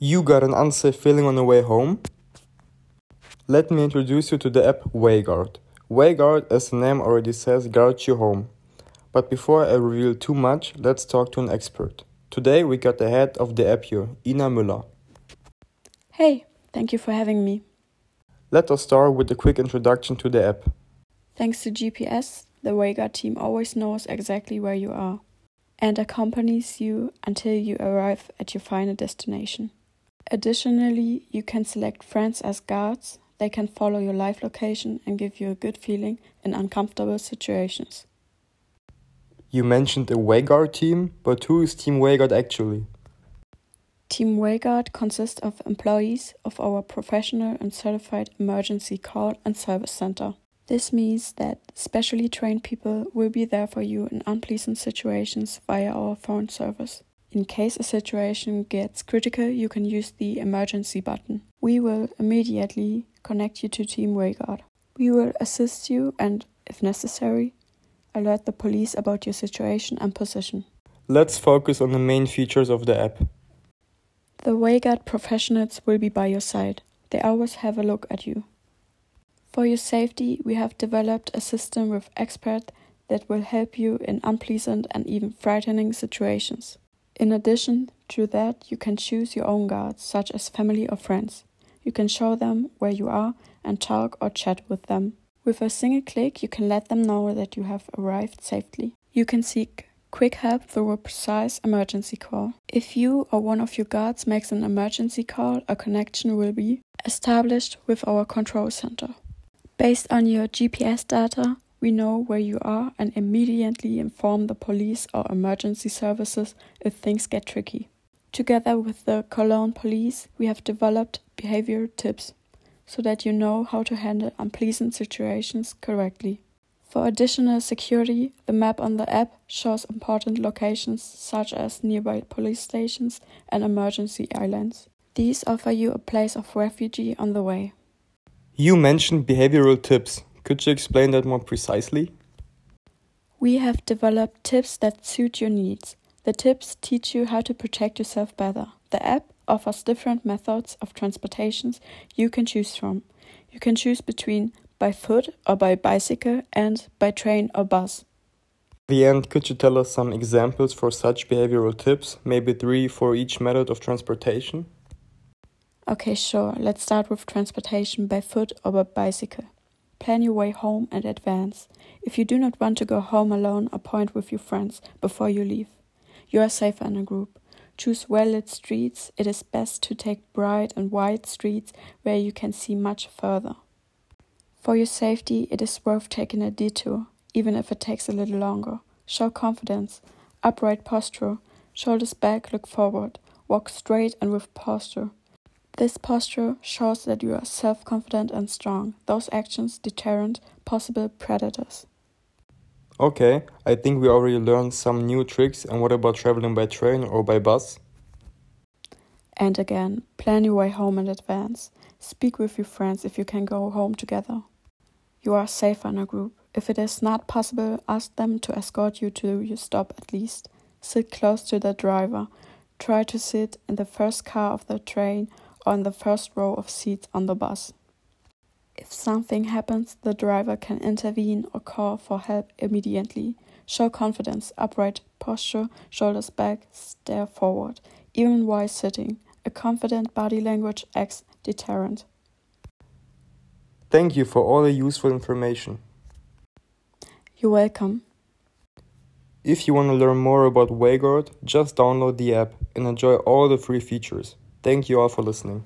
You got an unsafe feeling on the way home? Let me introduce you to the app WayGuard. WayGuard, as the name already says, guards you home. But before I reveal too much, let's talk to an expert. Today we got the head of the app here, Ina Müller. Hey, thank you for having me. Let us start with a quick introduction to the app. Thanks to GPS, the WayGuard team always knows exactly where you are and accompanies you until you arrive at your final destination. Additionally, you can select friends as guards. They can follow your live location and give you a good feeling in uncomfortable situations. You mentioned a WayGuard team, but who is Team WayGuard actually? Team WayGuard consists of employees of our professional and certified emergency call and service center. This means that specially trained people will be there for you in unpleasant situations via our phone service. In case a situation gets critical, you can use the emergency button. We will immediately connect you to Team WayGuard. We will assist you and, if necessary, alert the police about your situation and position. Let's focus on the main features of the app. The WayGuard professionals will be by your side. They always have a look at you. For your safety, we have developed a system with experts that will help you in unpleasant and even frightening situations. In addition to that, you can choose your own guards, such as family or friends. You can show them where you are and talk or chat with them. With a single click, you can let them know that you have arrived safely. You can seek quick help through a precise emergency call. If you or one of your guards makes an emergency call, a connection will be established with our control center. Based on your GPS data, we know where you are and immediately inform the police or emergency services if things get tricky. Together with the Cologne police, we have developed behavior tips so that you know how to handle unpleasant situations correctly. For additional security, the map on the app shows important locations such as nearby police stations and emergency islands. These offer you a place of refuge on the way. You mentioned behavioral tips. Could you explain that more precisely? We have developed tips that suit your needs. The tips teach you how to protect yourself better. The app offers different methods of transportations you can choose from. You can choose between by foot or by bicycle and by train or bus. the end, could you tell us some examples for such behavioral tips, maybe three for each method of transportation? Okay, sure. Let's start with transportation by foot or by bicycle. Plan your way home in advance. If you do not want to go home alone, appoint with your friends before you leave. You are safer in a group. Choose well lit streets. It is best to take bright and wide streets where you can see much further. For your safety, it is worth taking a detour, even if it takes a little longer. Show confidence, upright posture, shoulders back, look forward, walk straight and with posture. This posture shows that you are self confident and strong. Those actions deterrent possible predators. Okay, I think we already learned some new tricks. And what about traveling by train or by bus? And again, plan your way home in advance. Speak with your friends if you can go home together. You are safer in a group. If it is not possible, ask them to escort you to your stop at least. Sit close to the driver. Try to sit in the first car of the train or in the first row of seats on the bus. If something happens, the driver can intervene or call for help immediately. Show confidence, upright posture, shoulders back, stare forward, even while sitting. A confident body language acts deterrent. Thank you for all the useful information. You're welcome. If you want to learn more about WayGuard, just download the app and enjoy all the free features. Thank you all for listening.